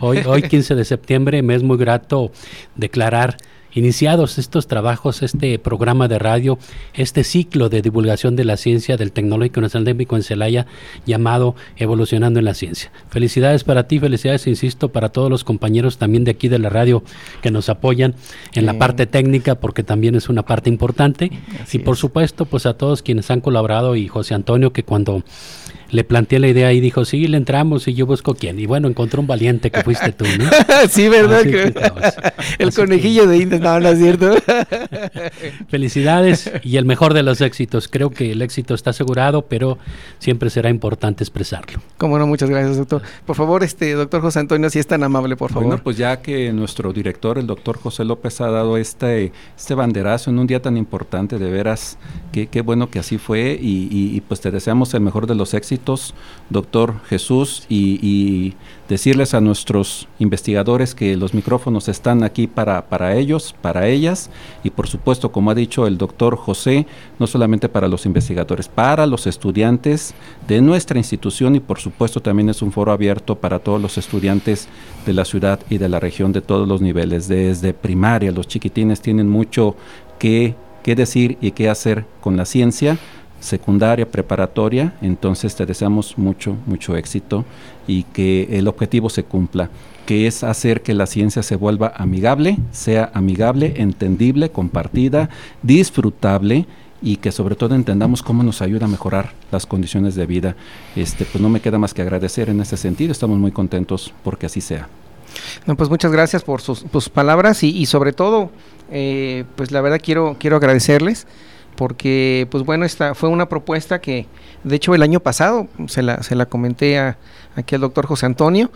Hoy, hoy 15 de septiembre me es muy grato declarar iniciados estos trabajos, este programa de radio, este ciclo de divulgación de la ciencia del Tecnológico Nacional de México en Celaya, llamado Evolucionando en la Ciencia. Felicidades para ti, felicidades, insisto, para todos los compañeros también de aquí de la radio que nos apoyan en la parte técnica, porque también es una parte importante. y por supuesto, pues a todos quienes han colaborado y José Antonio, que cuando le planteé la idea y dijo, sí, le entramos y yo busco quién. Y bueno, encontró un valiente que fuiste tú, ¿no? sí, ¿verdad? el conejillo de Indes, no, no es cierto. Felicidades y el mejor de los éxitos. Creo que el éxito está asegurado, pero siempre será importante expresarlo. Cómo no, muchas gracias, doctor. Por favor, este doctor José Antonio, si es tan amable, por favor. Bueno, pues ya que nuestro director, el doctor José López, ha dado este, este banderazo en un día tan importante, de veras, qué, qué bueno que así fue y pues te deseamos el mejor de los éxitos doctor Jesús, y, decirles a nuestros investigadores que los micrófonos están aquí para, para ellos, para ellas, y por supuesto, como ha dicho el doctor José, no solamente para los investigadores, para los estudiantes de nuestra institución y por supuesto también es un foro abierto para todos los estudiantes de la ciudad y de la región de todos los niveles, desde primaria, los chiquitines tienen mucho que, que decir y qué hacer con la ciencia secundaria, preparatoria, entonces te deseamos mucho, mucho éxito y que el objetivo se cumpla, que es hacer que la ciencia se vuelva amigable, sea amigable, entendible, compartida, disfrutable y que sobre todo entendamos cómo nos ayuda a mejorar las condiciones de vida. Este, pues no me queda más que agradecer en ese sentido, estamos muy contentos porque así sea. No, pues muchas gracias por sus, palabras y, sobre todo, eh, pues la verdad quiero, quiero agradecerles porque pues bueno, esta fue una propuesta que de hecho el año pasado se la, se la comenté a, aquí al doctor José Antonio,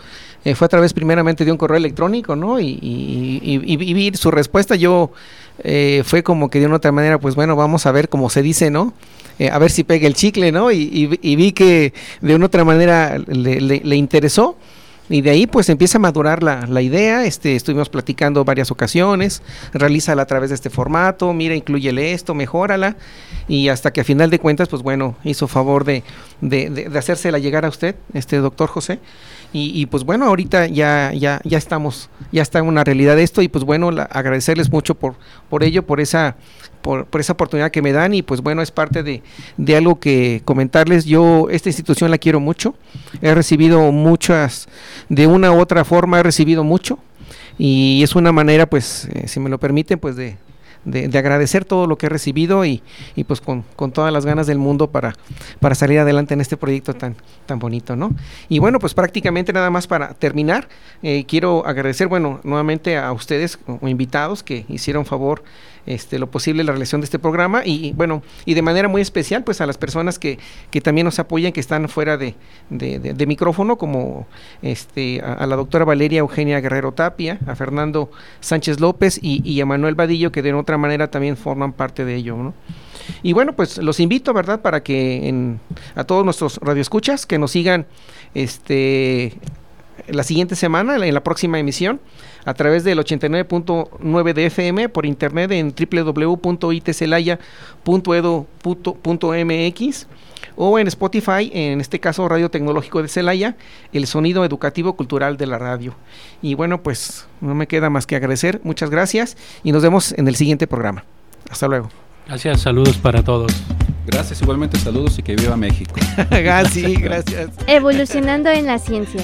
eh, fue a través primeramente de un correo electrónico, ¿no? Y, y, vi su respuesta, yo eh, fue como que de una otra manera, pues bueno, vamos a ver cómo se dice, ¿no? Eh, a ver si pega el chicle, ¿no? Y, vi que de una otra manera le, le interesó y de ahí pues empieza a madurar la, la, idea, este, estuvimos platicando varias ocasiones, realízala a través de este formato, mira, incluyele esto, mejórala, y hasta que a final de cuentas, pues bueno, hizo favor de, de, de, de hacérsela llegar a usted, este doctor José, y, pues bueno, ahorita ya, ya, ya estamos, ya está en una realidad esto, y pues bueno, agradecerles mucho por, por ello, por esa por, esa oportunidad que me dan y pues bueno, es parte de, de, algo que comentarles. Yo esta institución la quiero mucho, he recibido muchas, de una u otra forma he recibido mucho y es una manera pues, eh, si me lo permiten, pues de, de, agradecer todo lo que he recibido y, y pues con, con, todas las ganas del mundo para, para salir adelante en este proyecto tan, tan bonito, ¿no? Y bueno, pues prácticamente nada más para terminar, eh, quiero agradecer, bueno, nuevamente a ustedes o invitados que hicieron favor este, lo posible la realización de este programa y, bueno, y de manera muy especial pues a las personas que, que también nos apoyan, que están fuera de, de, micrófono, como este, a, la doctora Valeria Eugenia Guerrero Tapia, a Fernando Sánchez López y, a Manuel Vadillo, que de otra manera también forman parte de ello, ¿no? Y bueno, pues los invito, ¿verdad?, para que en, a todos nuestros radioescuchas que nos sigan este la siguiente semana, en la próxima emisión, a través del 89.9 de FM, por internet en www.itcelaya.edu.mx o en Spotify, en este caso Radio Tecnológico de Celaya, el sonido educativo cultural de la radio. Y bueno, pues no me queda más que agradecer, muchas gracias y nos vemos en el siguiente programa. Hasta luego. Gracias, saludos para todos. Gracias, igualmente saludos y que viva México. sí, gracias. Evolucionando en la ciencia.